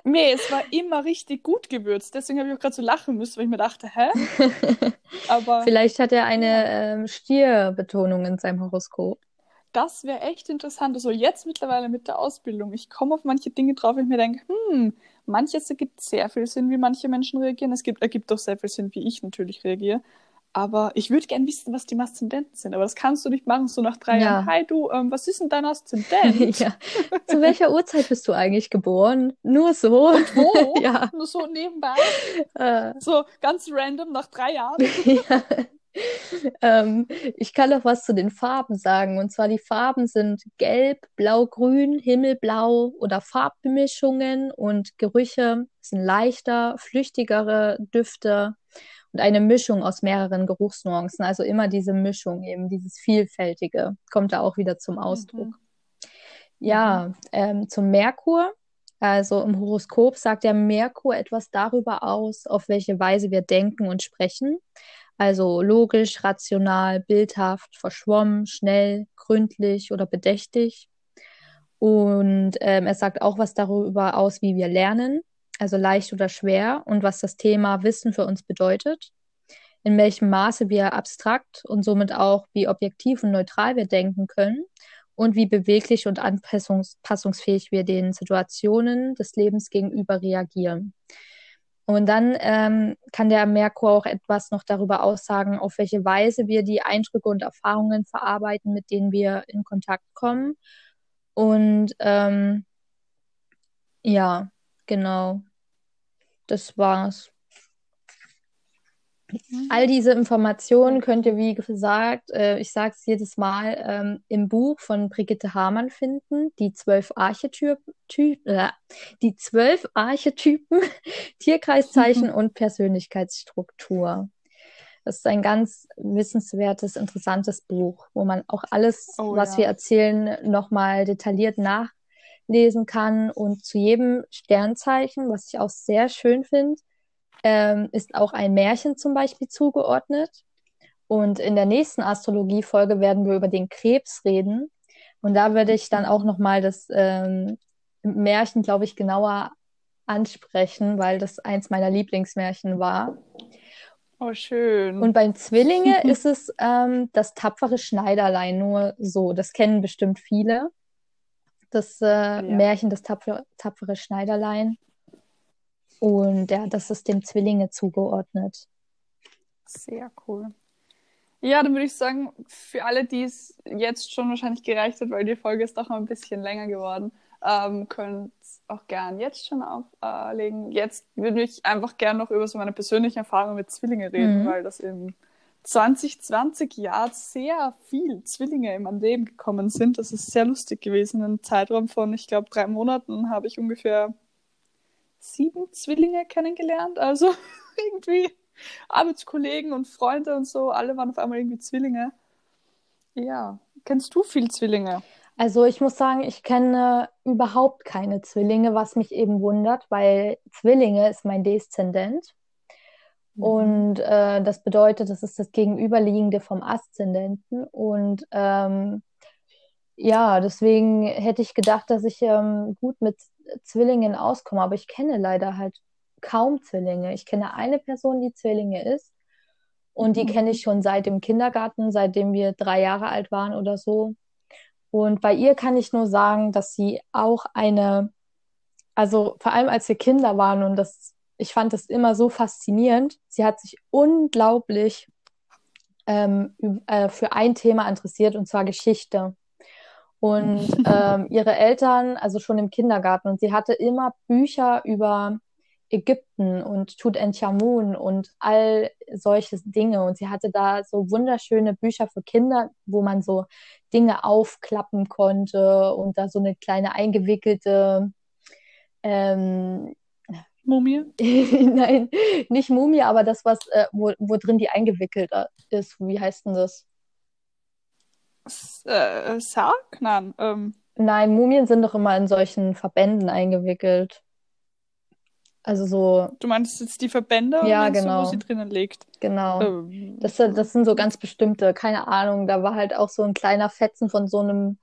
Nee, es war immer richtig gut gewürzt. Deswegen habe ich auch gerade so lachen müssen, weil ich mir dachte, hä? Aber Vielleicht hat er eine ähm, Stierbetonung in seinem Horoskop. das wäre echt interessant. Also jetzt mittlerweile mit der Ausbildung. Ich komme auf manche Dinge drauf, wenn ich mir denke, hm, manches ergibt sehr viel Sinn, wie manche Menschen reagieren. Es gibt, ergibt auch sehr viel Sinn, wie ich natürlich reagiere. Aber ich würde gern wissen, was die Aszendenten sind. Aber das kannst du nicht machen, so nach drei Ja. Jahren. Hi du, ähm, was ist denn dein Aszendent? Ja. Zu welcher Uhrzeit bist du eigentlich geboren? Nur so. Wo? Ja. Nur so nebenbei. Äh, So ganz random nach drei Jahren. ja. Ähm, ich kann noch was zu den Farben sagen. Und zwar die Farben sind Gelb, Blau-Grün, Himmelblau oder Farbmischungen und Gerüche sind leichter, flüchtigere Düfte und eine Mischung aus mehreren Geruchsnuancen. Also immer diese Mischung, eben dieses Vielfältige, kommt da auch wieder zum Ausdruck. Mhm. Ja, ähm, zum Merkur. Also im Horoskop sagt der Merkur etwas darüber aus, auf welche Weise wir denken und sprechen. Also logisch, rational, bildhaft, verschwommen, schnell, gründlich oder bedächtig. Und ähm, er sagt auch was darüber aus, wie wir lernen, also leicht oder schwer und was das Thema Wissen für uns bedeutet, in welchem Maße wir abstrakt und somit auch wie objektiv und neutral wir denken können und wie beweglich und anpassungsfähig wir den Situationen des Lebens gegenüber reagieren. Und dann ähm, kann der Merkur auch etwas noch darüber aussagen, auf welche Weise wir die Eindrücke und Erfahrungen verarbeiten, mit denen wir in Kontakt kommen. Und ähm, ja, genau, das war's. All diese Informationen könnt ihr, wie gesagt, äh, ich sage es jedes Mal, ähm, im Buch von Brigitte Hamann finden, die zwölf Archetypen, Ty äh, die zwölf Archetypen, Tierkreiszeichen und Persönlichkeitsstruktur. Das ist ein ganz wissenswertes, interessantes Buch, wo man auch alles, Oh, was ja. wir erzählen, nochmal detailliert nachlesen kann. Und zu jedem Sternzeichen, was ich auch sehr schön finde, ähm, ist auch ein Märchen zum Beispiel zugeordnet. Und in der nächsten Astrologie-Folge werden wir über den Krebs reden. Und da werde ich dann auch nochmal das ähm, Märchen, glaube ich, genauer ansprechen, weil das eins meiner Lieblingsmärchen war. Oh, schön. Und beim Zwillinge ist es ähm, das tapfere Schneiderlein, nur so. Das kennen bestimmt viele. Das äh, ja. Märchen, das tapfere, tapfere Schneiderlein. Und ja, das ist dem Zwillinge zugeordnet. Sehr cool. Ja, dann würde ich sagen, für alle, die es jetzt schon wahrscheinlich gereicht hat, weil die Folge ist doch noch ein bisschen länger geworden, ähm, könnt auch gern jetzt schon auflegen. Jetzt würde ich einfach gern noch über so meine persönlichen Erfahrungen mit Zwillingen reden, mhm. weil das im 2020 Jahr sehr viel Zwillinge in mein Leben gekommen sind. Das ist sehr lustig gewesen. In einem Zeitraum von, ich glaube, drei Monaten habe ich ungefähr sieben Zwillinge kennengelernt. Also irgendwie Arbeitskollegen und Freunde und so, alle waren auf einmal irgendwie Zwillinge. Ja. Kennst du viel Zwillinge? Also ich muss sagen, ich kenne überhaupt keine Zwillinge, was mich eben wundert, weil Zwillinge ist mein Deszendent. Mhm. Und äh, das bedeutet, das ist das Gegenüberliegende vom Aszendenten. Und ähm, ja, deswegen hätte ich gedacht, dass ich ähm, gut mit Zwillingen auskomme, aber ich kenne leider halt kaum Zwillinge. Ich kenne eine Person, die Zwillinge ist. Und die mhm. kenne ich schon seit dem Kindergarten, seitdem wir drei Jahre alt waren oder so. Und bei ihr kann ich nur sagen, dass sie auch eine, also vor allem als wir Kinder waren und das, ich fand das immer so faszinierend, sie hat sich unglaublich ähm, äh, für ein Thema interessiert und zwar Geschichte. Und ähm, ihre Eltern, also schon im Kindergarten, und sie hatte immer Bücher über Ägypten und Tutanchamun und all solche Dinge. Und sie hatte da so wunderschöne Bücher für Kinder, wo man so Dinge aufklappen konnte und da so eine kleine eingewickelte ähm, Mumie? Nein, nicht Mumie, aber das, was, äh, wo, wo drin die eingewickelt ist. Wie heißt denn das? S äh, Sarg? Nein. Ähm. Nein, Mumien sind doch immer in solchen Verbänden eingewickelt. Also so. Du meinst jetzt die Verbände, ja, genau. Du, wo sie drinnen liegt? Genau. Ähm. Das, das sind so ganz bestimmte, keine Ahnung, da war halt auch so ein kleiner Fetzen von so einem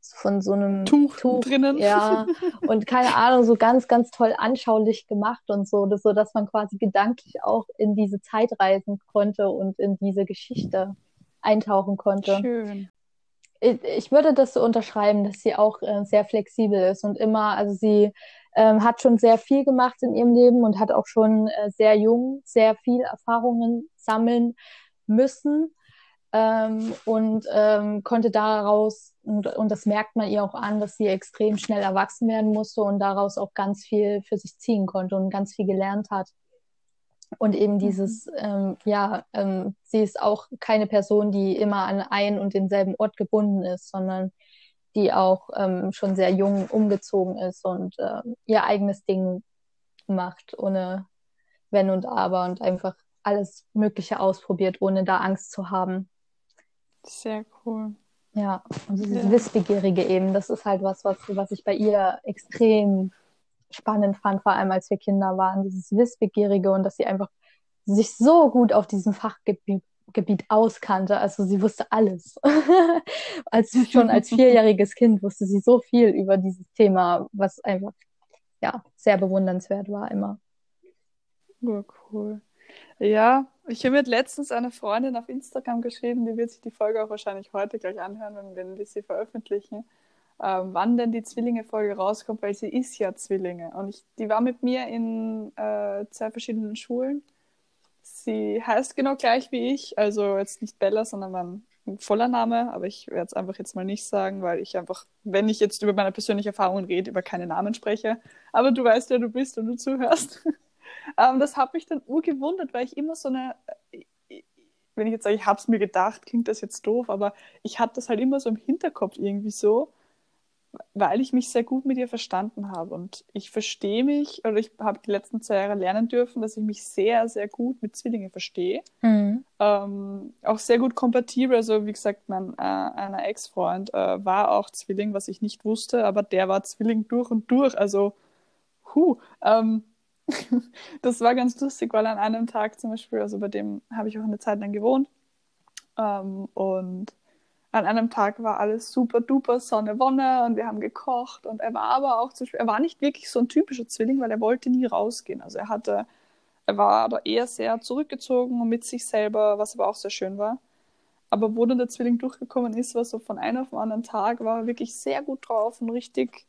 von so einem Tuch, Tuch drinnen. Ja, und keine Ahnung, so ganz, ganz toll anschaulich gemacht und so, das, so dass man quasi gedanklich auch in diese Zeit reisen konnte und in diese Geschichte eintauchen konnte. Schön. Ich, ich würde das so unterschreiben, dass sie auch äh, sehr flexibel ist und immer, also sie ähm, hat schon sehr viel gemacht in ihrem Leben und hat auch schon äh, sehr jung sehr viel Erfahrungen sammeln müssen ähm, und ähm, konnte daraus, und, und das merkt man ihr auch an, dass sie extrem schnell erwachsen werden musste und daraus auch ganz viel für sich ziehen konnte und ganz viel gelernt hat. Und eben mhm. dieses, ähm, ja, ähm, sie ist auch keine Person, die immer an einen und denselben Ort gebunden ist, sondern die auch ähm, schon sehr jung umgezogen ist und äh, ihr eigenes Ding macht, ohne Wenn und Aber und einfach alles Mögliche ausprobiert, ohne da Angst zu haben. Sehr cool. Ja, und dieses ja. Wissbegierige eben, das ist halt was, was, was ich bei ihr extrem spannend fand, vor allem als wir Kinder waren, dieses Wissbegierige und dass sie einfach sich so gut auf diesem Fachgebiet Gebiet auskannte. Also sie wusste alles. als schon als vierjähriges Kind wusste sie so viel über dieses Thema, was einfach ja sehr bewundernswert war immer. Oh, cool. Ja, ich habe mit letztens eine Freundin auf Instagram geschrieben, die wird sich die Folge auch wahrscheinlich heute gleich anhören, wenn, wir sie veröffentlichen, ähm, wann denn die Zwillinge-Folge rauskommt, weil sie ist ja Zwillinge. Und ich, die war mit mir in äh, zwei verschiedenen Schulen Sie heißt genau gleich wie ich, also jetzt nicht Bella, sondern mein voller Name, aber ich werde es einfach jetzt mal nicht sagen, weil ich einfach, wenn ich jetzt über meine persönliche Erfahrungen rede, über keine Namen spreche. Aber du weißt, wer du bist und du zuhörst. ähm, das habe ich dann urgewundert, weil ich immer so eine, wenn ich jetzt sage, ich habe es mir gedacht, klingt das jetzt doof, aber ich hatte das halt immer so im Hinterkopf irgendwie so, weil ich mich sehr gut mit ihr verstanden habe. Und ich verstehe mich, oder ich habe die letzten zwei Jahre lernen dürfen, dass ich mich sehr, sehr gut mit Zwillingen verstehe. Mhm. Ähm, auch sehr gut kompatibel. Also, wie gesagt, mein äh, einer Ex-Freund äh, war auch Zwilling, was ich nicht wusste, aber der war Zwilling durch und durch. Also, hu. Ähm, das war ganz lustig, weil an einem Tag zum Beispiel, also bei dem habe ich auch eine Zeit lang gewohnt. Ähm, und An einem Tag war alles super duper Sonne, Wonne und wir haben gekocht und er war aber auch, zum Beispiel, er war nicht wirklich so ein typischer Zwilling, weil er wollte nie rausgehen. Also er hatte, er war da eher sehr zurückgezogen und mit sich selber, was aber auch sehr schön war. Aber wo dann der Zwilling durchgekommen ist, war so von einem auf den anderen Tag, war er wirklich sehr gut drauf und richtig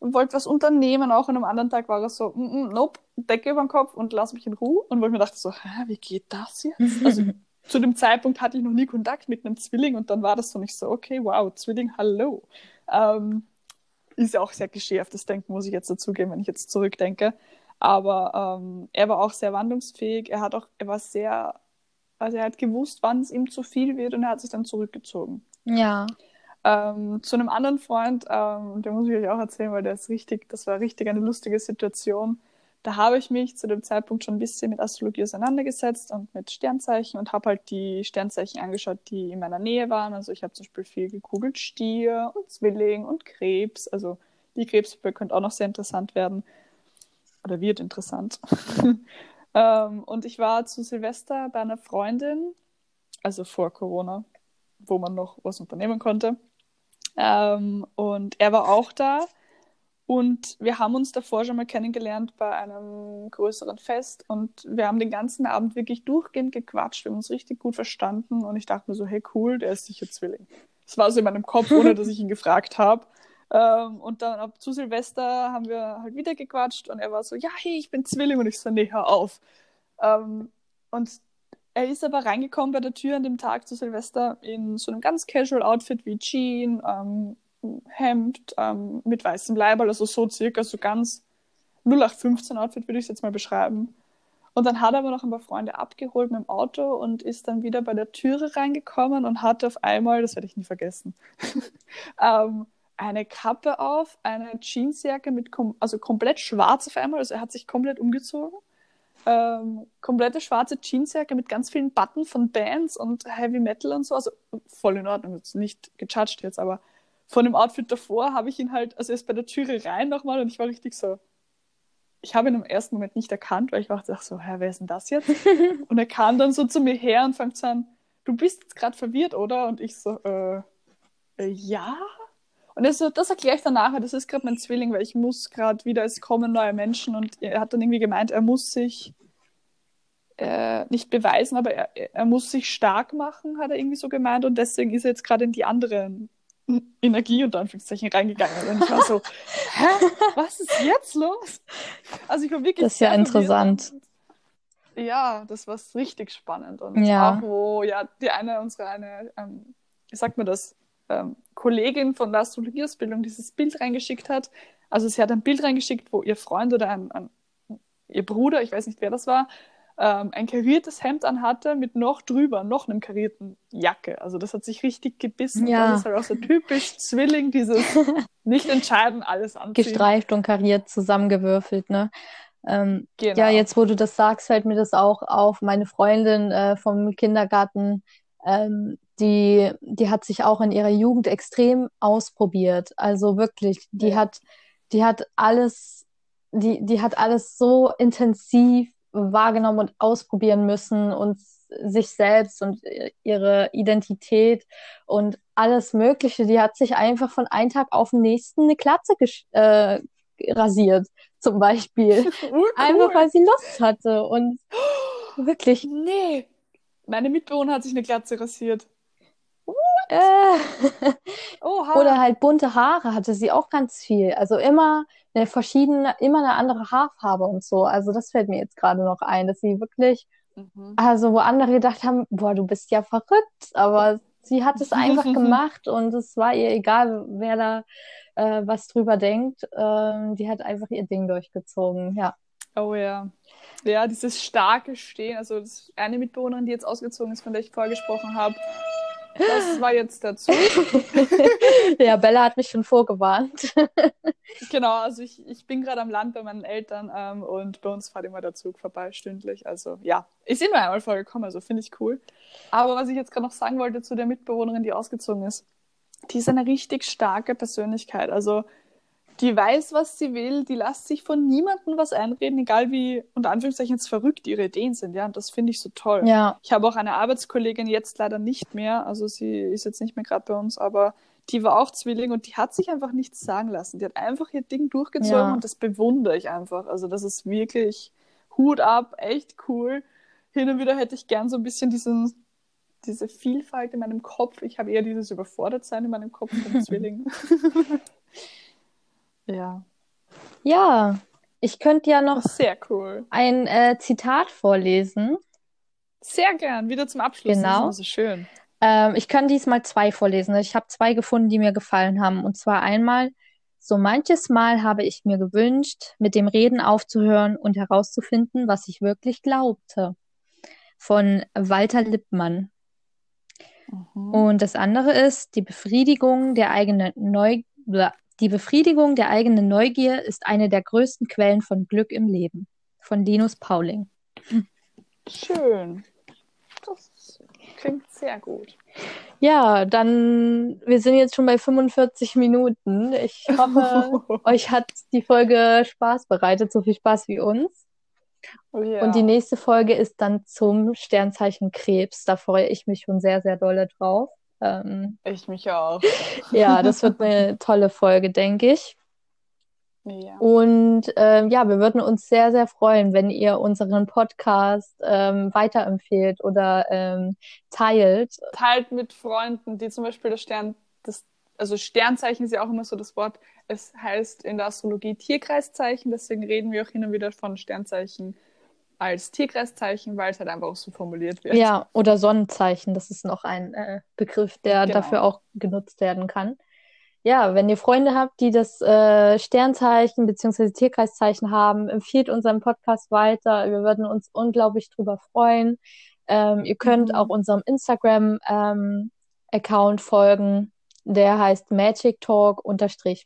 wollte was unternehmen. Auch an einem anderen Tag war er so, mm -mm, nope, Decke über den Kopf und lass mich in Ruhe. Und wo ich mir dachte so, hä, wie geht das jetzt? Also zu dem Zeitpunkt hatte ich noch nie Kontakt mit einem Zwilling und dann war das so nicht so, okay, wow, Zwilling, hallo. Ähm, ist ja auch sehr geschärftes Denken, muss ich jetzt dazugeben, wenn ich jetzt zurückdenke. Aber ähm, er war auch sehr wandlungsfähig. Er hat auch, er war sehr, also er hat gewusst, wann es ihm zu viel wird und er hat sich dann zurückgezogen. Ja. Ähm, zu einem anderen Freund, ähm, der muss ich euch auch erzählen, weil der ist richtig, das war richtig eine lustige Situation. Da habe ich mich zu dem Zeitpunkt schon ein bisschen mit Astrologie auseinandergesetzt und mit Sternzeichen und habe halt die Sternzeichen angeschaut, die in meiner Nähe waren. Also ich habe zum Beispiel viel gegoogelt Stier und Zwilling und Krebs. Also die Krebsgruppe könnte auch noch sehr interessant werden. Oder wird interessant. ähm, und ich war zu Silvester bei einer Freundin, also vor Corona, wo man noch was unternehmen konnte. Ähm, und er war auch da. Und wir haben uns davor schon mal kennengelernt bei einem größeren Fest und wir haben den ganzen Abend wirklich durchgehend gequatscht. Wir haben uns richtig gut verstanden und ich dachte mir so, hey cool, der ist sicher Zwilling. Das war so in meinem Kopf, ohne dass ich ihn gefragt habe. Ähm, und dann ab zu Silvester haben wir halt wieder gequatscht und er war so, ja, hey, ich bin Zwilling und ich so, nee, hör auf. Ähm, und er ist aber reingekommen bei der Tür an dem Tag zu Silvester in so einem ganz casual Outfit wie Jean, ähm, Hemd ähm, mit weißem Leiberl, also so circa so ganz 0815 Outfit würde ich es jetzt mal beschreiben. Und dann hat er aber noch ein paar Freunde abgeholt mit dem Auto und ist dann wieder bei der Türe reingekommen und hatte auf einmal, das werde ich nie vergessen, ähm, eine Kappe auf, eine Jeansjacke mit, kom also komplett schwarz auf einmal, also er hat sich komplett umgezogen ähm, komplette schwarze Jeansjacke mit ganz vielen Button von Bands und Heavy Metal und so. Also voll in Ordnung, jetzt nicht gejudged jetzt, aber von dem Outfit davor habe ich ihn halt, also er ist bei der Türe rein nochmal und ich war richtig so. Ich habe ihn im ersten Moment nicht erkannt, weil ich ach so, hä, wer ist denn das jetzt? und er kam dann so zu mir her und fängt so an, du bist jetzt gerade verwirrt, oder? Und ich so, äh, äh ja? Und so, das erkläre ich dann nachher, das ist gerade mein Zwilling, weil ich muss gerade wieder, es kommen neue Menschen und er hat dann irgendwie gemeint, er muss sich äh, nicht beweisen, aber er, er muss sich stark machen, hat er irgendwie so gemeint und deswegen ist er jetzt gerade in die anderen Energie und Anführungszeichen reingegangen. Und ich war so, hä, was ist jetzt los? Also ich war wirklich. Das ist ja interessant. ja, das war richtig spannend. Und ja. auch wo, ja, die eine, unsere eine, ähm, wie sagt man das, ähm, Kollegin von der Astrologieausbildung dieses Bild reingeschickt hat. Also sie hat ein Bild reingeschickt, wo ihr Freund oder ein, ein ihr Bruder, ich weiß nicht, wer das war, ähm, ein kariertes Hemd anhatte mit noch drüber, noch einem karierten Jacke. Also das hat sich richtig gebissen. Ja. Das ist halt auch so typisch Zwilling, dieses nicht entscheiden, alles anziehen. Gestreift und kariert zusammengewürfelt, ne? Ähm, genau. Ja, jetzt wo du das sagst, fällt mir das auch auf. Meine Freundin äh, vom Kindergarten, ähm, die, die hat sich auch in ihrer Jugend extrem ausprobiert. Also wirklich, die ja. hat, die hat alles, die, die hat alles so intensiv wahrgenommen und ausprobieren müssen und sich selbst und ihre Identität und alles Mögliche. Die hat sich einfach von einem Tag auf den nächsten eine Klatze äh, rasiert, zum Beispiel. cool. Einfach weil sie Lust hatte und wirklich. Nee. Meine Mitbewohner hat sich eine Glatze rasiert. Äh. Oder halt bunte Haare hatte sie auch ganz viel. Also immer eine verschiedene, immer eine andere Haarfarbe und so. Also das fällt mir jetzt gerade noch ein, dass sie wirklich, mhm. also wo andere gedacht haben, boah, du bist ja verrückt, aber sie hat es einfach gemacht und es war ihr egal, wer da äh, was drüber denkt. Ähm, die hat einfach ihr Ding durchgezogen, ja. Oh ja. Ja, dieses starke Stehen. Also eine Mitbewohnerin, die jetzt ausgezogen ist, von der ich vorher gesprochen habe, das war jetzt dazu. ja, Bella hat mich schon vorgewarnt. genau, also ich, ich bin gerade am Land bei meinen Eltern ähm, und bei uns fährt immer der Zug vorbei, stündlich. Also ja, ich bin nur einmal vorgekommen, also finde ich cool. Aber was ich jetzt gerade noch sagen wollte zu der Mitbewohnerin, die ausgezogen ist, die ist eine richtig starke Persönlichkeit. Also die weiß, was sie will, die lässt sich von niemandem was einreden, egal wie unter Anführungszeichen jetzt verrückt ihre Ideen sind, ja, und das finde ich so toll. Ja. Ich habe auch eine Arbeitskollegin jetzt leider nicht mehr, also sie ist jetzt nicht mehr gerade bei uns, aber die war auch Zwilling und die hat sich einfach nichts sagen lassen. Die hat einfach ihr Ding durchgezogen Ja. und das bewundere ich einfach. Also das ist wirklich Hut ab, echt cool. Hin und wieder hätte ich gern so ein bisschen diesen, diese Vielfalt in meinem Kopf. Ich habe eher dieses Überfordertsein in meinem Kopf vom Zwilling. Ja, Ja, ich könnte ja noch sehr cool. ein äh, Zitat vorlesen. Sehr gern, wieder zum Abschluss. Genau. Das ist immer so schön. Ähm, ich kann diesmal zwei vorlesen. Ich habe zwei gefunden, die mir gefallen haben. Und zwar einmal, so manches Mal habe ich mir gewünscht, mit dem Reden aufzuhören und herauszufinden, was ich wirklich glaubte. Von Walter Lippmann. Mhm. Und das andere ist, die Befriedigung der eigenen Neu bla. Die Befriedigung der eigenen Neugier ist eine der größten Quellen von Glück im Leben. Von Linus Pauling. Schön. Das klingt sehr gut. Ja, dann, wir sind jetzt schon bei 45 Minuten. Ich hoffe, euch hat die Folge Spaß bereitet, so viel Spaß wie uns. ja. Und die nächste Folge ist dann zum Sternzeichen Krebs. Da freue ich mich schon sehr, sehr dolle drauf. Ähm, Ich mich auch. ja, das wird eine tolle Folge, denke ich. Ja. Und ähm, ja, wir würden uns sehr, sehr freuen, wenn ihr unseren Podcast ähm, weiterempfehlt oder ähm, teilt. Teilt mit Freunden, die zum Beispiel das Stern, das, also Sternzeichen ist ja auch immer so das Wort, es heißt in der Astrologie Tierkreiszeichen, deswegen reden wir auch hin und wieder von Sternzeichen als Tierkreiszeichen, weil es halt einfach auch so formuliert wird. Ja, oder Sonnenzeichen, das ist noch ein äh, Begriff, der Genau. dafür auch genutzt werden kann. Ja, wenn ihr Freunde habt, die das äh, Sternzeichen bzw. Tierkreiszeichen haben, empfiehlt unseren Podcast weiter. Wir würden uns unglaublich drüber freuen. Ähm, ihr könnt Mhm. auch unserem Instagram-Account folgen. Der heißt Magic Talk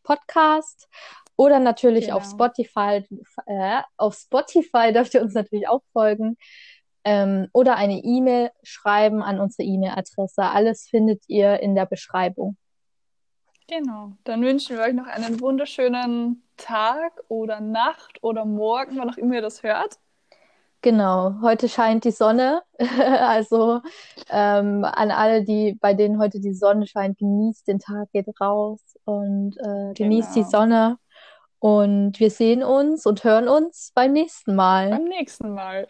Podcast. Oder natürlich auf Genau. Spotify. Äh, auf Spotify dürft ihr uns natürlich auch folgen. Ähm, oder eine E-Mail schreiben an unsere E-Mail-Adresse. Alles findet ihr in der Beschreibung. Genau. Dann wünschen wir euch noch einen wunderschönen Tag oder Nacht oder Morgen, wann auch immer ihr das hört. Genau, heute scheint die Sonne. Also ähm, an alle, die, bei denen heute die Sonne scheint, genießt den Tag, geht raus und äh, genießt die Genau. Sonne. Und wir sehen uns und hören uns beim nächsten Mal. Beim nächsten Mal.